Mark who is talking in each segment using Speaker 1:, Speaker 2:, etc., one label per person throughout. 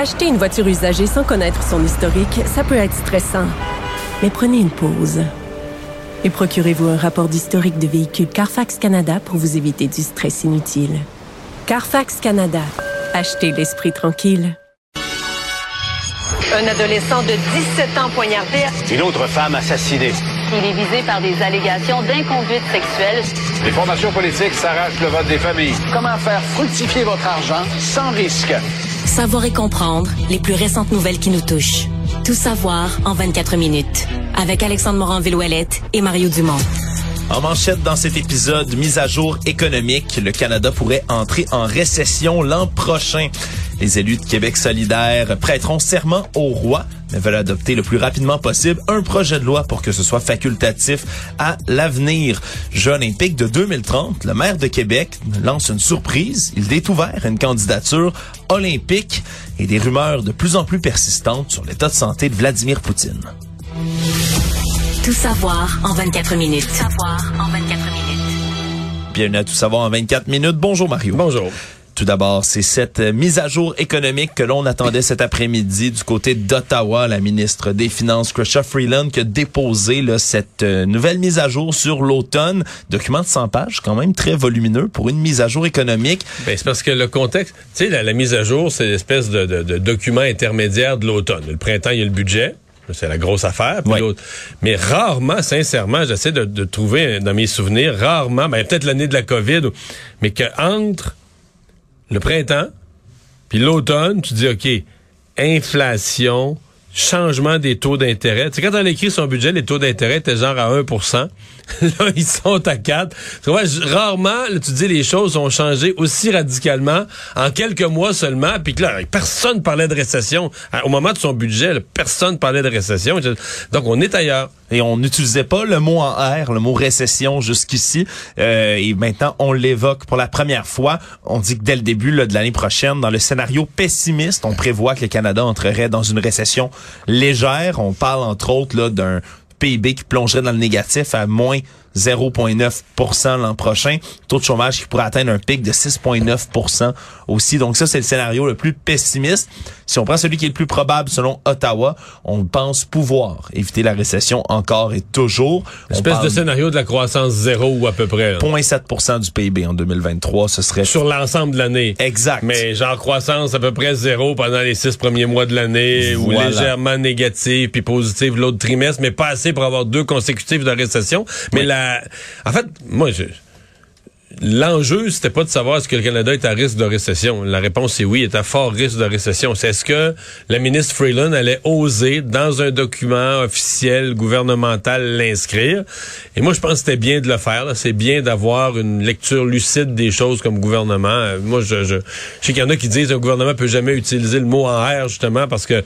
Speaker 1: Acheter une voiture usagée sans connaître son historique, ça peut être stressant. Mais prenez une pause. Et procurez-vous un rapport d'historique de véhicule Carfax Canada pour vous éviter du stress inutile. Carfax Canada. Achetez l'esprit tranquille.
Speaker 2: Un adolescent de 17 ans poignardé.
Speaker 3: Une autre femme assassinée.
Speaker 2: Il est visé par des allégations d'inconduite sexuelle.
Speaker 3: Les formations politiques s'arrachent le vote des familles. Comment faire fructifier votre argent sans risque?
Speaker 4: Savoir et comprendre les plus récentes nouvelles qui nous touchent. Tout savoir en 24 minutes. Avec Alexandre Morin-Villouellette et Mario Dumont.
Speaker 5: En manchette dans cet épisode, mise à jour économique, le Canada pourrait entrer en récession l'an prochain. Les élus de Québec solidaire prêteront serment au roi, mais veulent adopter le plus rapidement possible un projet de loi pour que ce soit facultatif à l'avenir. Jeux olympiques de 2030, le maire de Québec lance une surprise. Il est ouvert à une candidature olympique et des rumeurs de plus en plus persistantes sur l'état de santé de Vladimir Poutine.
Speaker 4: Tout savoir en 24 minutes. Tout savoir en 24 minutes.
Speaker 5: Bienvenue à Tout savoir en 24 minutes. Bonjour Mario.
Speaker 6: Bonjour.
Speaker 5: Tout d'abord, c'est cette euh, mise à jour économique que l'on attendait cet après-midi du côté d'Ottawa. La ministre des Finances, Chrystia Freeland, qui a déposé là, cette euh, nouvelle mise à jour sur l'automne. Document de 100 pages, quand même très volumineux pour une mise à jour économique.
Speaker 6: Ben, c'est parce que le contexte, tu sais, la, la mise à jour, c'est l'espèce de, de, de document intermédiaire de l'automne. Le printemps, il y a le budget. C'est la grosse affaire. puis Mais rarement, sincèrement, j'essaie de, de trouver dans mes souvenirs, rarement, ben, peut-être l'année de la COVID, mais que entre le printemps puis l'automne, tu dis, OK, inflation, changement des taux d'intérêt. Tu sais, quand on écrit son budget, les taux d'intérêt étaient genre à 1 Là, ils sont à 4 Tu vois, j- rarement, tu dis, les choses ont changé aussi radicalement en quelques mois seulement. Puis que là, personne parlait de récession. À- Au moment de son budget, là, personne parlait de récession. Donc, on est ailleurs.
Speaker 5: Et on n'utilisait pas le mot en R, le mot récession jusqu'ici. Euh, et maintenant, on l'évoque pour la première fois. On dit que dès le début là, de l'année prochaine, dans le scénario pessimiste, on prévoit que le Canada entrerait dans une récession légère. On parle entre autres là d'un PIB qui plongerait dans le négatif à moins 0,9% l'an prochain. Taux de chômage qui pourrait atteindre un pic de 6,9% aussi. Donc ça, c'est le scénario le plus pessimiste. Si on prend celui qui est le plus probable selon Ottawa, on pense pouvoir éviter la récession encore et toujours. On
Speaker 6: Espèce de scénario de la croissance zéro ou à peu près. là.
Speaker 5: 0,7% du PIB en 2023. Ce serait
Speaker 6: Sur l'ensemble de l'année.
Speaker 5: exact.
Speaker 6: Mais genre croissance à peu près zéro pendant les six premiers mois de l'année ou légèrement négative puis positive l'autre trimestre, mais pas assez pour avoir deux consécutives de récession. Mais
Speaker 5: Oui.
Speaker 6: la, en fait, moi, je, l'enjeu c'était pas de savoir est-ce que le Canada est à risque de récession. La réponse est oui, est à fort risque de récession. C'est est-ce que la ministre Freeland allait oser dans un document officiel gouvernemental l'inscrire? Et moi, je pense que c'était bien de le faire. C'est bien d'avoir une lecture lucide des choses comme gouvernement. Euh, Moi, je, sais qu'il y en a qui disent un gouvernement peut jamais utiliser le mot en R justement parce que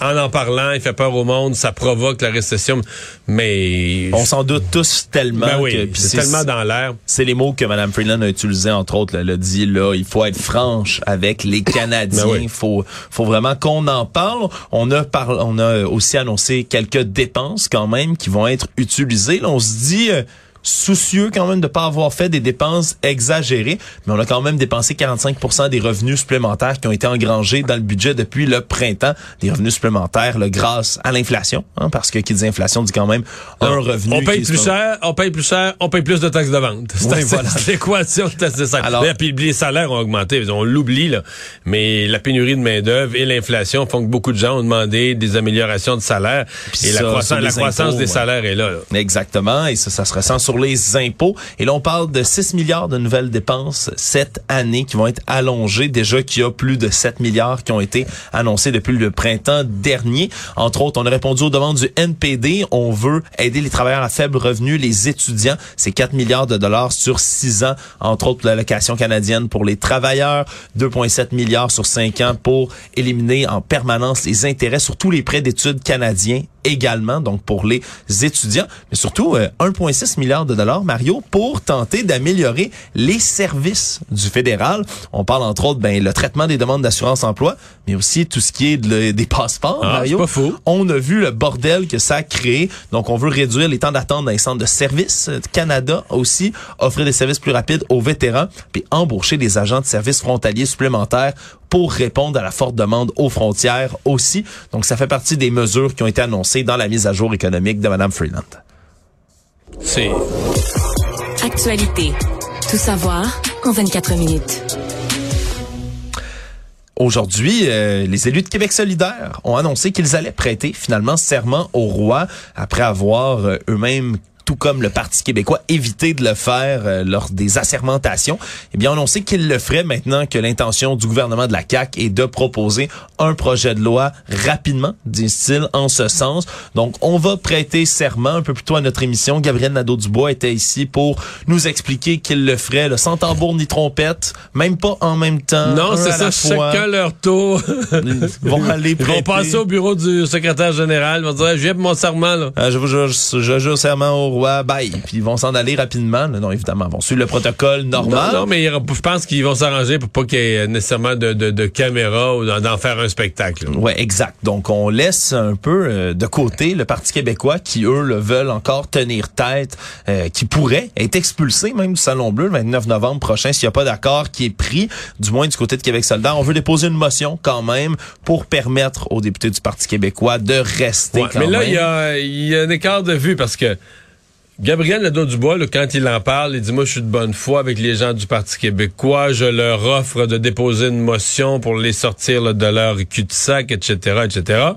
Speaker 6: en en parlant, il fait peur au monde, ça provoque la récession. Mais
Speaker 5: on s'en doute tous tellement
Speaker 6: ben oui, c'est tellement dans l'air.
Speaker 5: C'est les mots que Mme Freeland a utilisés, entre autres. là. Elle a dit, là, il faut être franche avec les Canadiens.
Speaker 6: Ben oui.
Speaker 5: Il faut, faut vraiment qu'on en parle. On a, parl- on a aussi annoncé quelques dépenses quand même qui vont être utilisées. Là, on se dit... euh, soucieux quand même de pas avoir fait des dépenses exagérées, mais on a quand même dépensé 45 des revenus supplémentaires qui ont été engrangés dans le budget depuis le printemps, des revenus supplémentaires là, grâce à l'inflation, hein, parce que qui dit inflation dit quand même un revenu.
Speaker 6: On paye plus cher, on paye plus cher, on paye plus de taxes de vente. C'est
Speaker 5: Oui, voilà.
Speaker 6: l'équation, assez simple.
Speaker 5: Alors-
Speaker 6: Là, puis les salaires ont augmenté, on l'oublie là, mais la pénurie de main d'œuvre et l'inflation font que beaucoup de gens ont demandé des améliorations de salaire et la
Speaker 5: ça,
Speaker 6: croissance,
Speaker 5: sur
Speaker 6: la
Speaker 5: les
Speaker 6: croissance
Speaker 5: impôts,
Speaker 6: des
Speaker 5: ouais.
Speaker 6: salaires est là. là.
Speaker 5: Exactement, et ça, ça se ressent sur les impôts. Et là, on parle de 6 milliards de nouvelles dépenses cette année qui vont être allongées. Déjà qu'il y a plus de 7 milliards qui ont été annoncés depuis le printemps dernier. Entre autres, on a répondu aux demandes du NPD. On veut aider les travailleurs à faible revenu, les étudiants. C'est 4 milliards de dollars sur 6 ans. Entre autres, l'allocation canadienne pour les travailleurs. 2,7 milliards sur 5 ans pour éliminer en permanence les intérêts sur tous les prêts d'études canadiens également, donc pour les étudiants, mais surtout 1,6 euh, de dollars, Mario, pour tenter d'améliorer les services du fédéral. On parle entre autres, ben, le traitement des demandes d'assurance emploi, mais aussi tout ce qui est des passeports, ah, Mario.
Speaker 6: Pas faux.
Speaker 5: On a vu le bordel que ça a créé, donc on veut réduire les temps d'attente dans les centres de services. Canada aussi offrir des services plus rapides aux vétérans, puis embaucher des agents de services frontaliers supplémentaires pour répondre à la forte demande aux frontières aussi. Donc, ça fait partie des mesures qui ont été annoncées dans la mise à jour économique de Mme Freeland.
Speaker 4: C'est Actualité. Tout savoir en 24 minutes.
Speaker 5: Aujourd'hui, euh, les élus de Québec solidaire ont annoncé qu'ils allaient prêter finalement serment au roi après avoir euh, eux-mêmes tout comme le Parti québécois, éviter de le faire euh, lors des assermentations. Eh bien, on sait qu'il le ferait maintenant que l'intention du gouvernement de la CAQ est de proposer un projet de loi rapidement, disent-ils, en ce sens. Donc, on va prêter serment un peu plus tôt à notre émission. Gabriel Nadeau-Dubois était ici pour nous expliquer qu'il le ferait, le sans tambour ni trompette, même pas en même temps.
Speaker 6: Non, c'est ça, chacun leur tour.
Speaker 5: Ils vont aller
Speaker 6: Ils vont passer au bureau du secrétaire général, ils vont dire, j'ai mon serment, là.
Speaker 5: Ah, je vous jure, je jure serment au bye. Puis ils vont s'en aller rapidement. Non, évidemment, ils vont suivre le protocole normal.
Speaker 6: Non, mais je pense qu'ils vont s'arranger pour pas qu'il y ait nécessairement de, de, caméra ou d'en faire un spectacle.
Speaker 5: Ouais, exact. Donc, on laisse un peu euh, de côté le Parti québécois qui, eux, le veulent encore tenir tête, euh, qui pourrait être expulsé même du Salon Bleu le 29 novembre prochain s'il n'y a pas d'accord qui est pris, du moins du côté de Québec solidaire. On veut déposer une motion quand même pour permettre aux députés du Parti québécois de rester ouais,
Speaker 6: Mais là, il y a, y a un écart de vue parce que Gabriel Nadeau-Dubois, quand il en parle, il dit, moi, je suis de bonne foi avec les gens du Parti québécois. Je leur offre de déposer une motion pour les sortir de leur cul-de-sac, etc., etc.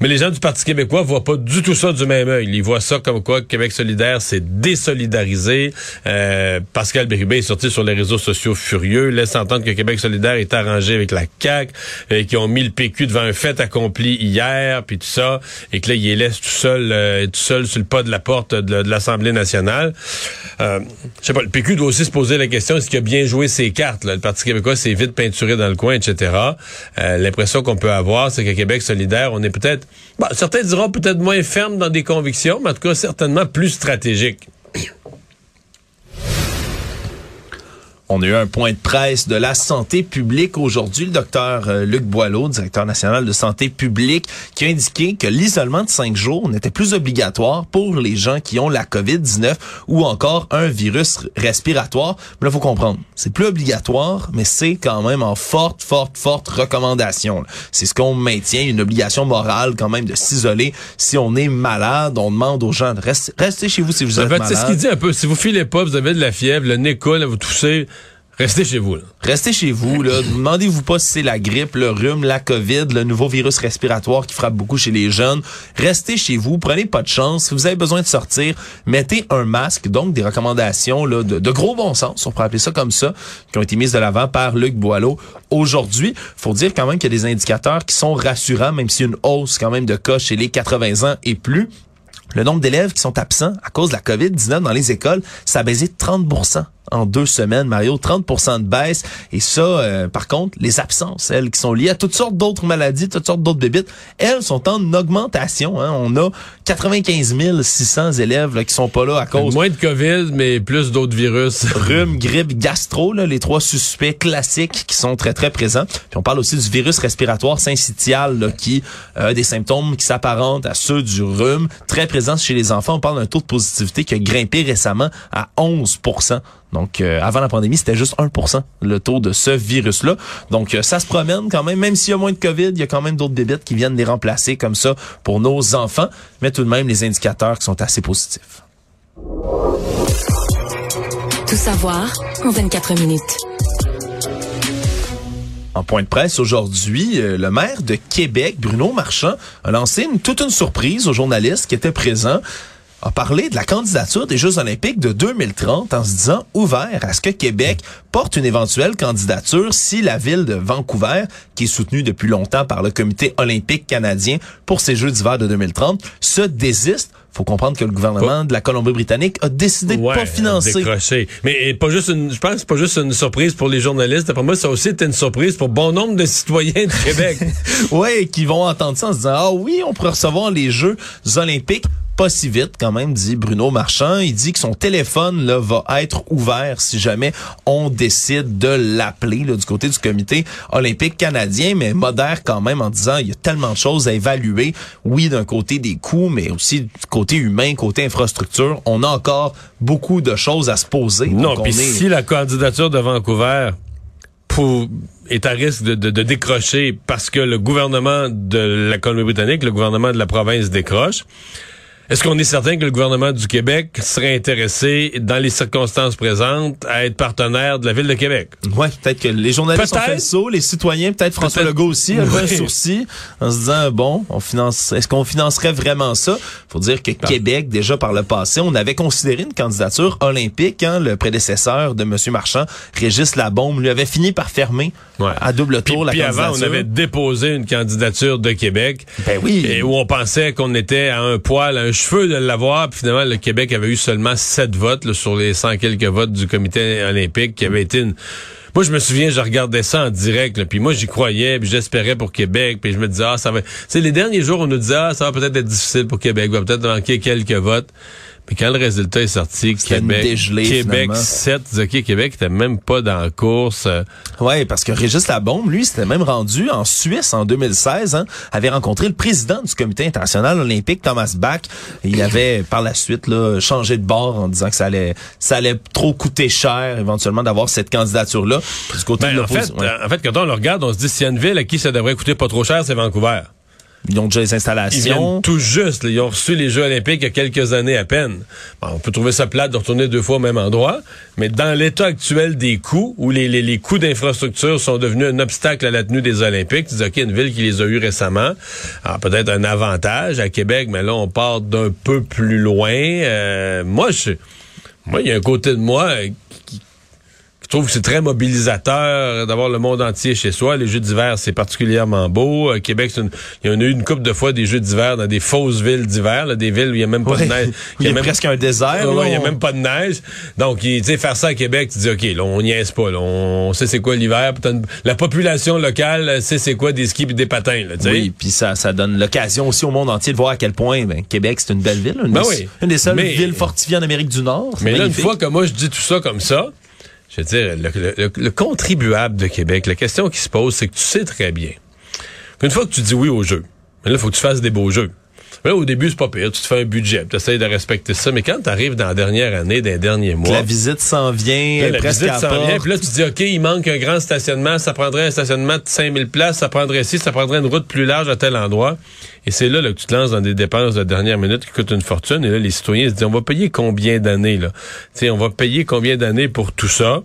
Speaker 6: Mais les gens du Parti québécois voient pas du tout ça du même œil. Ils voient ça comme quoi Québec solidaire s'est désolidarisé. Euh, Pascal Bérubé est sorti sur les réseaux sociaux furieux, laisse entendre que Québec solidaire est arrangé avec la CAQ, et qu'ils ont mis le PQ devant un fait accompli hier, puis tout ça, et que là, il les tout seul, euh, tout seul sur le pas de la porte de la l'Assemblée nationale. Euh, je sais pas, le PQ doit aussi se poser la question, est-ce qu'il a bien joué ses cartes? Le Parti québécois s'est vite peinturé dans le coin, etc. Euh, l'impression qu'on peut avoir, c'est qu'à Québec solidaire, on est peut-être... certains diront peut-être moins ferme dans des convictions, mais en tout cas certainement plus stratégique.
Speaker 5: On a eu un point de presse de la santé publique aujourd'hui. Le docteur euh, Luc Boileau, directeur national de santé publique, qui a indiqué que l'isolement de cinq jours n'était plus obligatoire pour les gens qui ont la COVID-19 ou encore un virus respiratoire. Mais là, faut comprendre, c'est plus obligatoire, mais c'est quand même en forte, forte, forte recommandation. C'est ce qu'on maintient, une obligation morale quand même de s'isoler. Si on est malade, on demande aux gens de rester, chez vous si vous êtes malade.
Speaker 6: C'est ce qu'il dit un peu. Si vous filez pas, vous avez de la fièvre, le nez coule, vous toussez Restez chez vous. Là.
Speaker 5: Restez chez vous. Là. Demandez-vous pas si c'est la grippe, le rhume, la COVID, le nouveau virus respiratoire qui frappe beaucoup chez les jeunes. Restez chez vous. Prenez pas de chance. Si vous avez besoin de sortir, mettez un masque. Donc, des recommandations là, de, gros bon sens, on pourrait appeler ça comme ça, qui ont été mises de l'avant par Luc Boileau aujourd'hui. faut dire quand même qu'il y a des indicateurs qui sont rassurants, même s'il y a une hausse quand même de cas chez les 80 ans et plus. Le nombre d'élèves qui sont absents à cause de la COVID-19 dans les écoles, ça a baissé de 30 en deux semaines, Mario, 30% de baisse. Et ça, euh, par contre, les absences, elles, qui sont liées à toutes sortes d'autres maladies, toutes sortes d'autres bébites, elles sont en augmentation. Hein. On a 95 600 élèves là, qui sont pas là à cause...
Speaker 6: Moins de COVID, mais plus d'autres virus.
Speaker 5: Rhume, grippe, gastro, là, les trois suspects classiques qui sont très, très présents. Puis on parle aussi du virus respiratoire syncytial, qui a des symptômes qui s'apparentent à ceux du rhume, très présents chez les enfants. On parle d'un taux de positivité qui a grimpé récemment à 11 donc, euh, avant la pandémie, c'était juste 1% le taux de ce virus-là. Donc, euh, ça se promène quand même. Même s'il y a moins de COVID, il y a quand même d'autres bébites qui viennent les remplacer comme ça pour nos enfants. Mais tout de même, les indicateurs qui sont assez positifs.
Speaker 4: Tout savoir en 24 minutes.
Speaker 5: En point de presse aujourd'hui, euh, le maire de Québec, Bruno Marchand, a lancé une, toute une surprise aux journalistes qui étaient présents a parlé de la candidature des Jeux olympiques de 2030 en se disant ouvert à ce que Québec porte une éventuelle candidature si la ville de Vancouver, qui est soutenue depuis longtemps par le comité olympique canadien pour ces Jeux d'hiver de 2030, se désiste faut comprendre que le gouvernement de la Colombie-Britannique a décidé de pas financer.
Speaker 6: Décrocher. Mais pas juste une, je pense que c'est pas juste une surprise pour les journalistes. Pour moi, ça aussi été une surprise pour bon nombre de citoyens du Québec.
Speaker 5: ouais, qui vont entendre ça en se disant, ah oui, on pourrait recevoir les Jeux olympiques pas si vite quand même, dit Bruno Marchand. Il dit que son téléphone là, va être ouvert si jamais on décide de l'appeler du côté du comité olympique canadien, mais modère quand même en disant il y a tellement de choses à évaluer. Oui, d'un côté des coûts, mais aussi du côté humain, côté infrastructure. On a encore beaucoup de choses à se poser.
Speaker 6: Non, puis si la candidature de Vancouver pour, est à risque de, de, de, décrocher parce que le gouvernement de la Colombie-Britannique, le gouvernement de la province décroche, est-ce qu'on est certain que le gouvernement du Québec serait intéressé, dans les circonstances présentes, à être partenaire de la Ville de Québec?
Speaker 5: Oui, peut-être que les journalistes ont fait le saut, les citoyens, peut-être François Legault aussi, a un sourcil en se disant, bon, on finance, est-ce qu'on financerait vraiment ça? faut dire que Québec, déjà par le passé, on avait considéré une candidature olympique. Hein, le prédécesseur de M. Marchand, Régis Labombe, lui avait fini par fermer à double tour
Speaker 6: la
Speaker 5: puis
Speaker 6: avant, on avait déposé une candidature de Québec.
Speaker 5: Ben oui.
Speaker 6: Et où on pensait qu'on était à un poil, à un cheveu de l'avoir. Puis finalement, le Québec avait eu seulement sept votes sur les cent quelques votes du comité olympique, qui avait été. Moi, je me souviens, je regardais ça en direct, puis moi, j'y croyais, puis j'espérais pour Québec, puis je me disais, ah, ça va... Tu les derniers jours, on nous disait, ah, ça va peut-être être difficile pour Québec, va peut-être manquer quelques votes. Mais quand le résultat est sorti, Québec, Québec 7, OK, Québec était même pas dans la course.
Speaker 5: Ouais, parce que Régis Labombe, lui, s'était même rendu en Suisse en 2016, hein, avait rencontré le président du comité international olympique, Thomas Bach. Il avait, par la suite, là, changé de bord en disant que ça allait, ça allait trop coûter cher, éventuellement, d'avoir cette candidature-là.
Speaker 6: Du côté ben, en, fait, en fait, quand on le regarde, on se dit, s'il y a une ville à qui ça devrait coûter pas trop cher, c'est Vancouver.
Speaker 5: Ils ont déjà les installations.
Speaker 6: Ils tout juste. ils ont reçu les Jeux olympiques il y a quelques années à peine. on peut trouver ça plate de retourner deux fois au même endroit, mais dans l'état actuel des coûts, où les coûts d'infrastructure sont devenus un obstacle à la tenue des Olympiques, tu dis, OK, une ville qui les a eus récemment, peut-être un avantage à Québec, mais là, on part d'un peu plus loin. Euh, moi, je... Moi, il y a un côté de moi je trouve que c'est très mobilisateur d'avoir le monde entier chez soi. Les Jeux d'hiver, c'est particulièrement beau. Euh, Québec, une, il y en a eu une couple de fois des Jeux d'hiver dans des fausses villes d'hiver, des villes où il n'y a même pas de neige.
Speaker 5: Il y a, même, presque un désert.
Speaker 6: il n'y a même pas de neige. Donc, tu sais, faire ça à Québec, tu dis, OK, là, on niaise pas. Là, on sait c'est quoi l'hiver. La population locale sait c'est quoi des skis et des patins. Là,
Speaker 5: oui, puis ça, ça donne l'occasion aussi au monde entier de voir à quel point ben, Québec, c'est une belle ville. Une,
Speaker 6: ben
Speaker 5: des, une des seules villes fortifiées en Amérique du Nord.
Speaker 6: Mais là, une fois que moi, je dis tout ça comme ça, je veux dire, le, contribuable de Québec, la question qui se pose, c'est que tu sais très bien qu'une fois que tu dis oui au jeu, mais là, il faut que tu fasses des beaux jeux. Là, au début, c'est pas pire. Tu te fais un budget, tu essaies de respecter ça. Mais quand tu arrives dans la dernière année, dans les derniers mois.
Speaker 5: La visite s'en vient,
Speaker 6: la visite s'en vient. Puis là, tu te dis, OK, il manque un grand stationnement. Ça prendrait un stationnement de 5000 places. Ça prendrait ici, ça prendrait une route plus large à tel endroit. Et c'est là, là, que tu te lances dans des dépenses de dernière minute qui coûtent une fortune. Et là, les citoyens se disent, on va payer combien d'années, là? sais, on va payer combien d'années pour tout ça?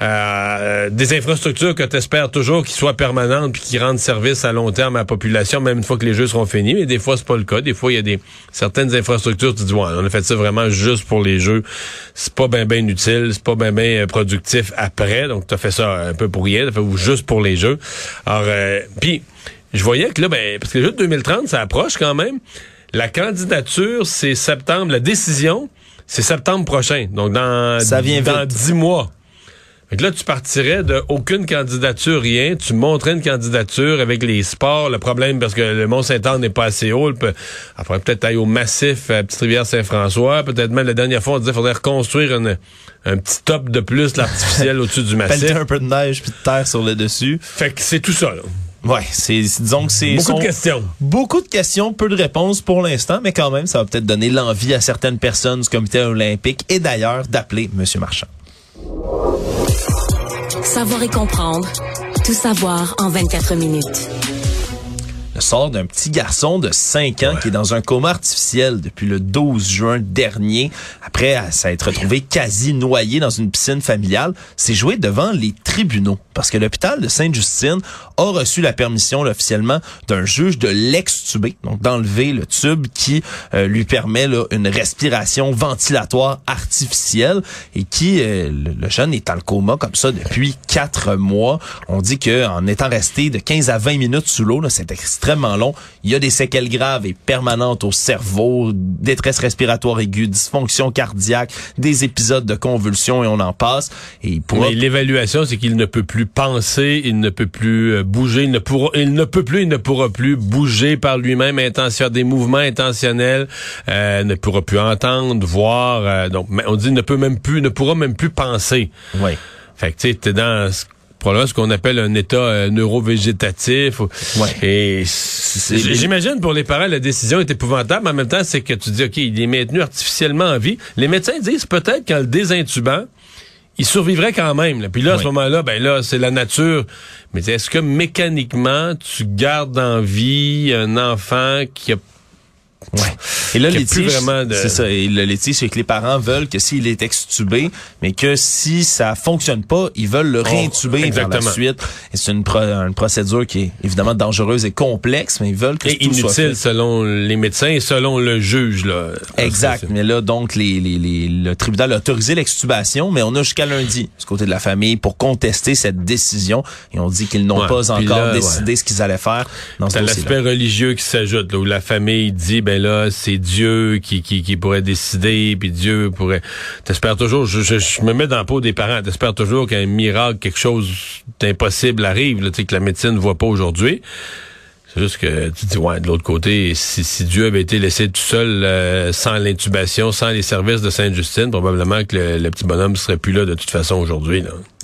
Speaker 6: Euh, des infrastructures que tu espères toujours qui soient permanentes puis qui rendent service à long terme à la population, même une fois que les jeux seront finis. Mais des fois, c'est pas le cas. Des fois, il y a des certaines infrastructures, tu te dis, ouais, on a fait ça vraiment juste pour les jeux. C'est pas bien ben utile, c'est pas bien ben productif après. Donc, tu as fait ça un peu pour rien, fait juste pour les jeux. Alors, euh, puis je voyais que là, ben, parce que les Jeux de 2030, ça approche quand même. La candidature, c'est septembre. La décision, c'est septembre prochain. Donc, dans,
Speaker 5: ça vient
Speaker 6: dans dix mois. Fait là, tu partirais de aucune candidature, rien. Tu montrais une candidature avec les sports. Le problème, parce que le Mont-Saint-Anne n'est pas assez haut. Après, peut-être aller au massif à Petite-Rivière-Saint-François. Peut-être même la dernière fois, on disait qu'il faudrait reconstruire un petit top de plus, l'artificiel au-dessus du massif.
Speaker 5: Pelleter un peu de neige puis de terre sur le dessus.
Speaker 6: Fait que c'est tout ça, là.
Speaker 5: Ouais, c'est disons que c'est
Speaker 6: beaucoup de questions.
Speaker 5: Beaucoup de questions, peu de réponses pour l'instant, mais quand même, ça va peut-être donner l'envie à certaines personnes du comité olympique et d'ailleurs d'appeler M. Marchand.
Speaker 4: Savoir et comprendre, tout savoir en 24 minutes.
Speaker 5: Le sort d'un petit garçon de 5 ans qui est dans un coma artificiel depuis le 12 juin dernier, après s'être retrouvé quasi noyé dans une piscine familiale. C'est joué devant les tribunaux parce que l'hôpital de Sainte-Justine a reçu la permission officiellement d'un juge de l'extuber, donc d'enlever le tube qui euh, lui permet là, une respiration ventilatoire artificielle et qui, euh, le, jeune est en coma comme ça depuis quatre mois. On dit que en étant resté de 15 à 20 minutes sous l'eau, c'est extrêmement long. Il y a des séquelles graves et permanentes au cerveau, détresse respiratoire aiguë, dysfonction cardiaque, des épisodes de convulsions et on en passe. Et
Speaker 6: pour l'évaluation, c'est qu'il ne peut plus penser, il ne peut plus euh, bouger, il ne pourra, il ne peut plus, il ne pourra plus bouger par lui-même, intention des mouvements intentionnels, euh, ne pourra plus entendre, voir. Euh, donc, on dit ne peut même plus, ne pourra même plus penser.
Speaker 5: Oui.
Speaker 6: Fait que tu sais, dans probablement ce qu'on appelle un état euh, neurovégétatif.
Speaker 5: Ouais.
Speaker 6: Et j'imagine pour les parents la décision est épouvantable, mais en même temps c'est que tu dis ok il est maintenu artificiellement en vie. Les médecins disent peut-être qu'en le désintubant il survivrait quand même. Puis là, à ce moment-là, ben là, c'est la nature. Mais est-ce que mécaniquement, tu gardes en vie un enfant qui a
Speaker 5: Ouais. Et là, de... c'est ça. Et le litige, c'est que les parents veulent que s'il est extubé, mais que si ça fonctionne pas, ils veulent le oh, réintuber par la suite. Et c'est une, une, procédure qui est évidemment dangereuse et complexe, mais ils veulent que
Speaker 6: et tout inutile soit selon les médecins et selon le juge là.
Speaker 5: Exact. Mais là, donc, les, les, les, le tribunal a autorisé l'extubation, mais on a jusqu'à lundi du côté de la famille pour contester cette décision. Et on dit qu'ils n'ont pas encore décidé ce qu'ils allaient faire.
Speaker 6: C'est l'aspect religieux qui s'ajoute, où la famille dit ben là, c'est Dieu qui, qui, pourrait décider, puis Dieu pourrait. T'espères toujours. Je, je, me mets dans la peau des parents. T'espères toujours qu'un miracle, quelque chose d'impossible arrive, là, que la médecine ne voit pas aujourd'hui. C'est juste que tu dis ouais, de l'autre côté, si, si, Dieu avait été laissé tout seul euh, sans l'intubation, sans les services de Sainte-Justine, probablement que le, le, petit bonhomme serait plus là de toute façon aujourd'hui.
Speaker 5: On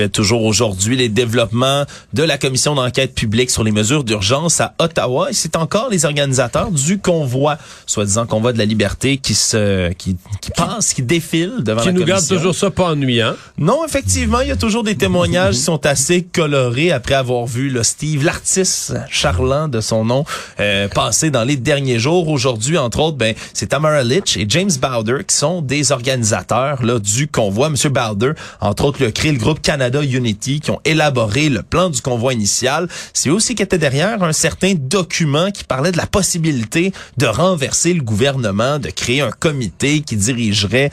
Speaker 5: suivait toujours aujourd'hui les développements de la commission d'enquête publique sur les mesures d'urgence à Ottawa et c'est encore les organisateurs du convoi, soi-disant convoi de la liberté qui se qui, qui passe, qui défile devant
Speaker 6: qui
Speaker 5: la commission.
Speaker 6: Qui nous garde toujours ça pas ennuyant.
Speaker 5: Non, effectivement, il y a toujours des témoignages qui sont assez colorés après avoir vu le Steve, l'artiste charlant de son nom, euh, passer dans les derniers jours. Aujourd'hui, entre autres, ben c'est Tamara Litch et James Bowder qui sont des organisateurs là du convoi. Monsieur Bowder, entre autres, le crée le groupe Canada Unity qui ont élaboré le plan du convoi initial. C'est aussi qui était derrière un certain document qui parlait de la possibilité de renverser le gouvernement, de créer un comité qui dirigerait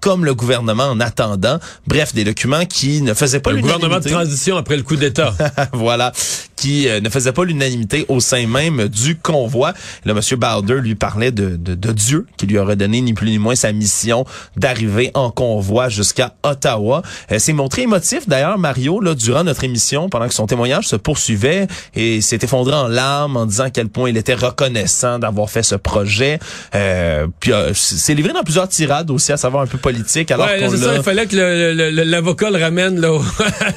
Speaker 5: comme le gouvernement en attendant. Bref, des documents qui ne faisaient pas
Speaker 6: le gouvernement de transition après le coup d'État.
Speaker 5: voilà, qui euh, ne faisait pas l'unanimité au sein même du convoi. Là, M. Bowder lui parlait de, de, de, Dieu, qui lui aurait donné ni plus ni moins sa mission d'arriver en convoi jusqu'à Ottawa. Euh, c'est montré émotif d'ailleurs, Mario, là, durant notre émission, pendant que son témoignage se poursuivait, et s'est effondré en larmes en disant à quel point il était reconnaissant d'avoir fait ce projet. Euh, puis euh, c'est livré dans plusieurs tirades aussi, à savoir un peu politique. Alors
Speaker 6: ouais, ça, il fallait que l'avocat le, ramène là,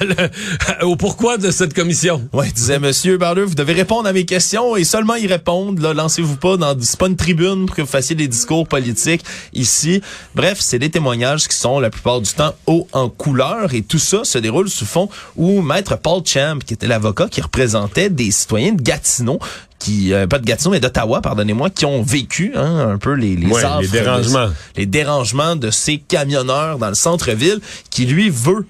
Speaker 6: au, pourquoi de cette commission.
Speaker 5: Ouais, disait Monsieur Barleux, vous devez répondre à mes questions et seulement y répondre. Là, lancez-vous pas dans c'est pas une tribune pour que vous fassiez des discours politiques ici. Bref, c'est des témoignages qui sont la plupart du temps hauts en couleur et tout ça se déroule sous fond où Maître Paul Champ, qui était l'avocat qui représentait des citoyens de Gatineau, qui euh, pas de Gatineau mais d'Ottawa, pardonnez-moi, qui ont vécu hein, un peu les les,
Speaker 6: les dérangements,
Speaker 5: les dérangements de ces camionneurs dans le centre-ville, qui lui veut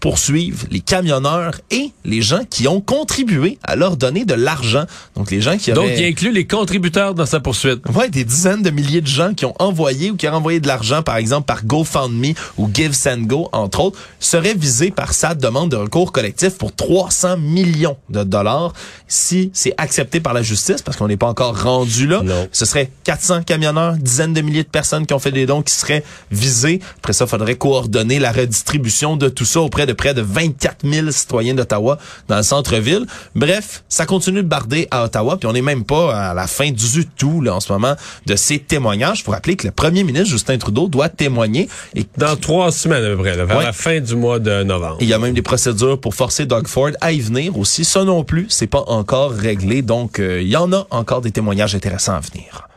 Speaker 5: poursuivre les camionneurs et les gens qui ont contribué à leur donner de l'argent. Donc les gens qui
Speaker 6: Donc il inclut les contributeurs dans sa poursuite.
Speaker 5: Ouais, des dizaines de milliers de gens qui ont envoyé ou qui ont envoyé de l'argent par exemple par GoFundMe ou GiveSendGo entre autres seraient visés par sa demande de recours collectif pour 300 millions de dollars si c'est accepté par la justice parce qu'on n'est pas encore rendu là. Ce serait 400 camionneurs, dizaines de milliers de personnes qui ont fait des dons qui seraient visés. Après ça, il faudrait coordonner la redistribution de tout ça auprès de près de 24 000 citoyens d'Ottawa dans le centre-ville. Bref, ça continue de barder à Ottawa, puis on n'est même pas à la fin du tout là, en ce moment de ces témoignages. Pour rappeler que le premier ministre Justin Trudeau doit témoigner.
Speaker 6: Et dans trois semaines à peu près, vers la fin du mois de novembre.
Speaker 5: Il y a même des procédures pour forcer Doug Ford à y venir aussi. Ça non plus, c'est pas encore réglé. Donc, euh, il y en a encore des témoignages intéressants à venir.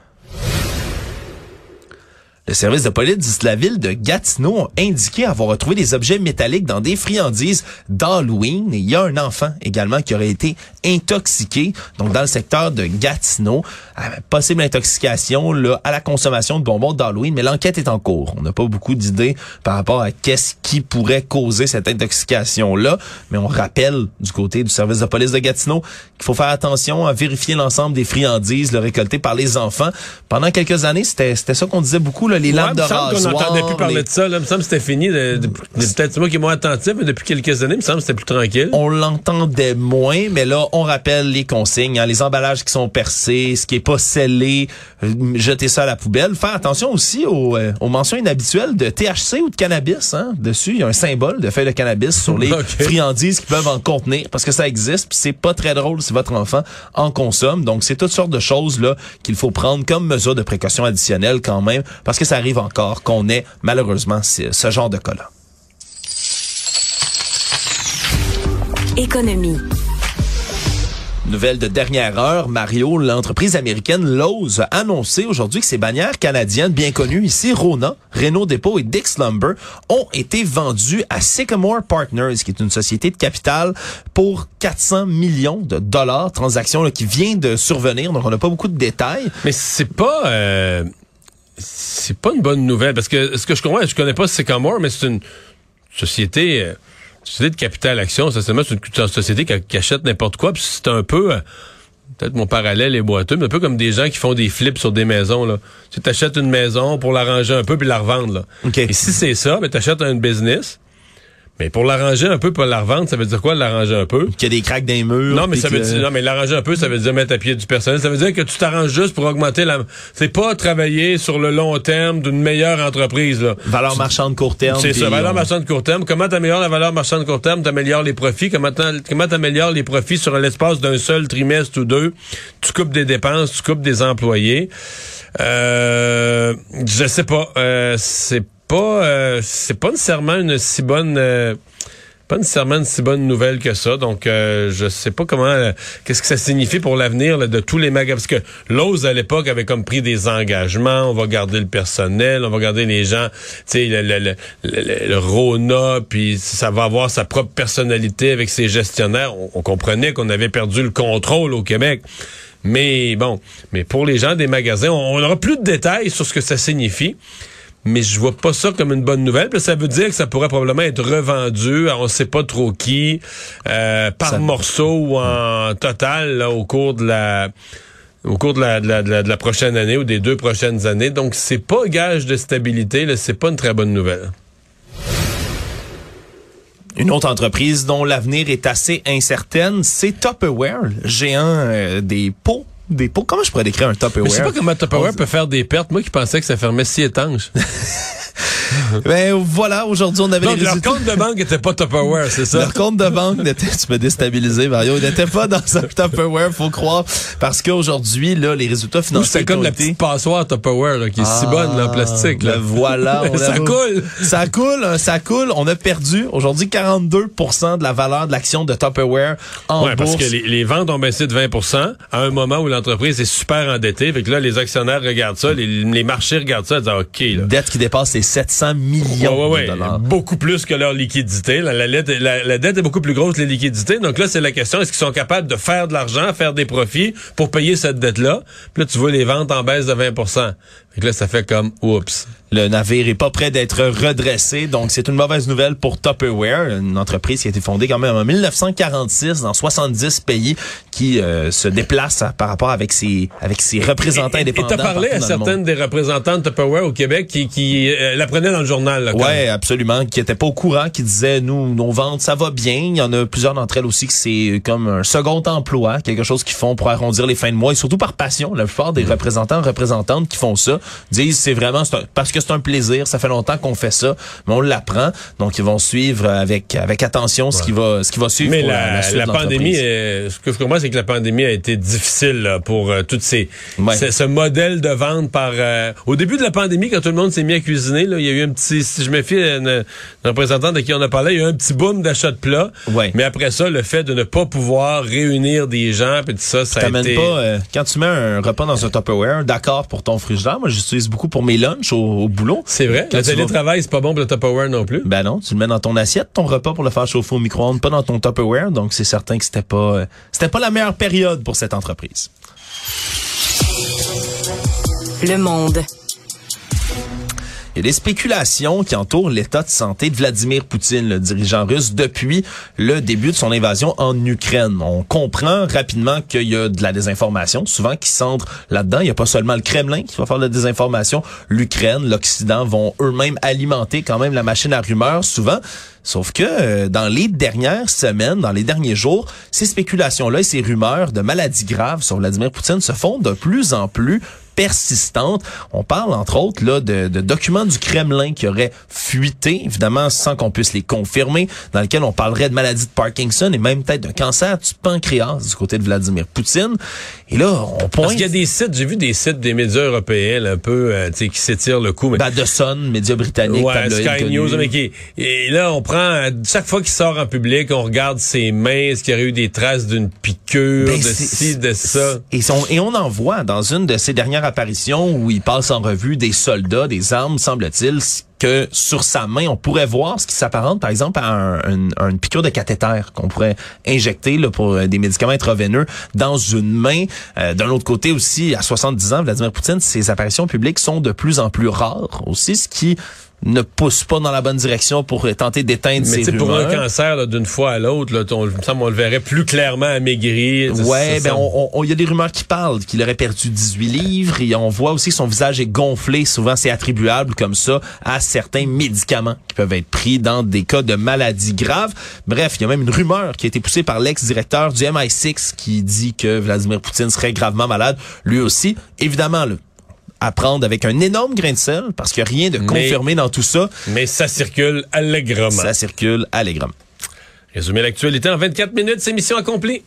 Speaker 5: Le service de police de la ville de Gatineau a indiqué avoir retrouvé des objets métalliques dans des friandises d'Halloween. Il y a un enfant également qui aurait été intoxiqué, donc dans le secteur de Gatineau. Euh, possible intoxication là, à la consommation de bonbons d'Halloween, mais l'enquête est en cours. On n'a pas beaucoup d'idées par rapport à qu'est-ce qui pourrait causer cette intoxication-là, mais on rappelle du côté du service de police de Gatineau qu'il faut faire attention à vérifier l'ensemble des friandises récoltées par les enfants. Pendant quelques années, c'était ça qu'on disait beaucoup les lampes de rasoir.
Speaker 6: On n'entendait plus parler de ça. Là. Il me semble que c'était fini. Peut-être moi qui est moins attentif, mais depuis quelques années, il me semble que c'était plus tranquille.
Speaker 5: On l'entendait moins, mais là, on rappelle les consignes, hein, les emballages qui sont percés, ce qui est pas scellé, euh, jeter ça à la poubelle. Faire attention aussi aux, euh, aux mentions inhabituelles de THC ou de cannabis. Hein. Dessus, il y a un symbole de feuille de cannabis sur les friandises qui peuvent en contenir, parce que ça existe. Puis c'est pas très drôle si votre enfant en consomme. Donc, c'est toutes sortes de choses là qu'il faut prendre comme mesure de précaution additionnelle quand même, parce que ça arrive encore qu'on ait malheureusement ce genre de cas-là.
Speaker 4: Économie.
Speaker 5: Nouvelle de dernière heure, Mario, l'entreprise américaine Lowe's a annoncé aujourd'hui que ses bannières canadiennes bien connues ici, Rona, Renault Depot et Dix Lumber, ont été vendues à Sycamore Partners, qui est une société de capital, pour 400 millions de dollars, transaction qui vient de survenir, donc on n'a pas beaucoup de détails.
Speaker 6: Mais c'est pas... Euh, c'est pas une bonne nouvelle parce que ce que je comprends, je connais pas Sycamore, mais c'est une société, euh, société de capital action. C'est une, une société qui, achète n'importe quoi. Puis c'est un peu, euh, peut-être mon parallèle est boiteux, mais un peu comme des gens qui font des flips sur des maisons. Là. Tu achètes une maison pour l'arranger un peu puis la revendre. Là. Et si c'est ça, ben, tu achètes un business mais pour l'arranger un peu, pour la revendre, ça veut dire quoi, l'arranger un peu?
Speaker 5: Qu'il y a des craques dans les murs.
Speaker 6: Non, mais ça veut dire, non, mais l'arranger un peu, ça veut dire mettre à pied du personnel. Ça veut dire que tu t'arranges juste pour augmenter la, c'est pas travailler sur le long terme d'une meilleure entreprise, là.
Speaker 5: Valeur marchande court terme.
Speaker 6: C'est ça, valeur marchande court terme. Comment t'améliores la valeur marchande court terme? T'améliores les profits? Comment t'améliores les profits sur l'espace d'un seul trimestre ou deux? Tu coupes des dépenses, tu coupes des employés. Euh, je sais pas, euh, c'est pas euh, c'est pas nécessairement une si bonne euh, pas nécessairement une si bonne nouvelle que ça. Donc euh, je sais pas comment qu'est-ce que ça signifie pour l'avenir de tous les magasins parce que Lowe's à l'époque avait comme pris des engagements, on va garder le personnel, on va garder les gens, tu sais le, le, le, le, Rona puis ça va avoir sa propre personnalité avec ses gestionnaires. On, comprenait qu'on avait perdu le contrôle au Québec. Mais bon, mais pour les gens des magasins, on, on aura plus de détails sur ce que ça signifie mais je vois pas ça comme une bonne nouvelle. ça veut dire que ça pourrait probablement être revendu à on sait pas trop qui, euh, par morceau ou en total au cours de la au cours de la, de, la, de, la, prochaine année ou des deux prochaines années. Donc c'est pas gage de stabilité, là, c'est pas une très bonne nouvelle.
Speaker 5: Une autre entreprise dont l'avenir est assez incertaine, c'est Tupperware, géant euh, des pots Comment je pourrais décrire un Tupperware?
Speaker 6: Je sais pas comment Tupperware peut faire des pertes. Moi qui pensais que ça fermait si étanche.
Speaker 5: ben voilà, aujourd'hui on avait
Speaker 6: Donc, leur compte de banque n'était pas Tupperware, c'est ça?
Speaker 5: Leur compte de banque n'était, tu me déstabilisé Mario, il n'était pas dans un Tupperware, faut croire, parce qu'aujourd'hui là, les résultats financiers.
Speaker 6: C'est comme la petite passoire Tupperware là, qui est si bonne là, en plastique. Là.
Speaker 5: Ben voilà,
Speaker 6: ça coule,
Speaker 5: ça coule, hein, ça coule. On a perdu aujourd'hui 42% de la valeur de l'action de Tupperware en
Speaker 6: ouais,
Speaker 5: bourse.
Speaker 6: Parce que les, ventes ont baissé de 20% à un moment où l'entreprise est super endettée. Fait que là, les actionnaires regardent ça, les, marchés regardent ça, et disent ok. Là.
Speaker 5: Dette qui dépasse les 700 millions de dollars.
Speaker 6: Beaucoup plus que leur liquidité. La, la, dette est beaucoup plus grosse que les liquidités. Donc là, c'est la question, est-ce qu'ils sont capables de faire de l'argent, faire des profits pour payer cette dette-là? Puis là, tu vois les ventes en baisse de 20 Que là, ça fait comme, oups.
Speaker 5: Le navire est pas prêt d'être redressé, donc c'est une mauvaise nouvelle pour Tupperware, une entreprise qui a été fondée quand même en 1946 dans 70 pays, qui euh, se déplace par rapport avec ses avec ses représentants indépendants.
Speaker 6: Et t'as parlé à certaines des représentants de Tupperware au Québec qui, qui euh, la prenaient dans le journal. Là,
Speaker 5: ouais, absolument, qui étaient pas au courant, qui disaient nous nos ventes ça va bien. Il y en a plusieurs d'entre elles aussi que c'est comme un second emploi, quelque chose qu'ils font pour arrondir les fins de mois et surtout par passion. La plupart des mm. représentants représentantes qui font ça disent c'est vraiment parce que c'est un plaisir. Ça fait longtemps qu'on fait ça, mais on l'apprend. Donc ils vont suivre avec avec attention ce qui va ce qui va suivre.
Speaker 6: Mais la, la, pandémie, ce que je comprends, c'est que la pandémie a été difficile pour euh, toutes ces ce, modèle de vente par. Euh, au début de la pandémie, quand tout le monde s'est mis à cuisiner, là, il y a eu un petit. Si je me fie à une, représentante de qui on a parlé, il y a eu un petit boom d'achat de plats. Mais après ça, le fait de ne pas pouvoir réunir des gens, puis tout ça, ça a été.
Speaker 5: Pas, euh, quand tu mets un repas dans un Tupperware, d'accord pour ton frigidaire. Moi, j'utilise beaucoup pour mes lunchs au, au boulot.
Speaker 6: C'est vrai?
Speaker 5: Quand
Speaker 6: Le
Speaker 5: vas-
Speaker 6: télétravail, c'est pas bon pour le Tupperware non plus?
Speaker 5: Ben non, tu le mets dans ton assiette, ton repas pour le faire chauffer au micro-ondes, pas dans ton Tupperware. Donc c'est certain que c'était pas, euh, c'était pas la meilleure période pour cette entreprise.
Speaker 4: Le monde.
Speaker 5: Il y a des spéculations qui entourent l'état de santé de Vladimir Poutine, le dirigeant russe, depuis le début de son invasion en Ukraine. On comprend rapidement qu'il y a de la désinformation, souvent qui centre là-dedans. Il n'y a pas seulement le Kremlin qui va faire de la désinformation. L'Ukraine, l'Occident vont eux-mêmes alimenter quand même la machine à rumeurs, souvent. Sauf que euh, dans les dernières semaines, dans les derniers jours, ces spéculations-là et ces rumeurs de maladies graves sur Vladimir Poutine se font de plus en plus persistantes. On parle entre autres là de, de documents du Kremlin qui auraient fuité, évidemment sans qu'on puisse les confirmer, dans lesquels on parlerait de maladie de Parkinson et même peut-être d'un cancer du pancréas du côté de Vladimir Poutine. Et là, on
Speaker 6: Parce
Speaker 5: pointe
Speaker 6: qu'il y a des sites, j'ai vu des sites des médias européens là, un peu euh, tu sais, qui s'étirent le coup. Mais...
Speaker 5: ben, The Sun, médias britanniques,
Speaker 6: Ouais, Sky. News, mais qui- et là, on prend, chaque fois qu'il sort en public, on regarde ses mains, est-ce qu'il y aurait eu des traces d'une piqûre,
Speaker 5: Ben,
Speaker 6: de ci, de ça?
Speaker 5: Et on en voit dans une de ses dernières apparitions où il passe en revue des soldats, des armes, semble-t-il, que sur sa main, on pourrait voir ce qui s'apparente, par exemple, à un- un- une piqûre de cathéter qu'on pourrait injecter là, pour euh, des médicaments intraveineux dans une main. Euh, D'un autre côté aussi, à 70 ans, Vladimir Poutine, ses apparitions publiques sont de plus en plus rares aussi, ce qui ne pousse pas dans la bonne direction pour tenter d'éteindre ces
Speaker 6: sais, pour un
Speaker 5: rumeurs.
Speaker 6: cancer, d'une fois à l'autre, là, on, on le verrait plus clairement amaigri.
Speaker 5: Ouais, ben on- il y a des rumeurs qui parlent qu'il aurait perdu 18 livres et on voit aussi que son visage est gonflé. Souvent, c'est attribuable comme ça à certains médicaments qui peuvent être pris dans des cas de maladies graves. Bref, il y a même une rumeur qui a été poussée par l'ex-directeur du MI6 qui dit que Vladimir Poutine serait gravement malade, lui aussi. Évidemment, là, à prendre avec un énorme grain de sel parce qu'il n'y a rien de
Speaker 6: Mais-
Speaker 5: confirmé dans tout ça.
Speaker 6: Mais ça circule allègrement.
Speaker 5: Ça circule allègrement.
Speaker 6: Résumer l'actualité en 24 minutes, c'est mission accomplie.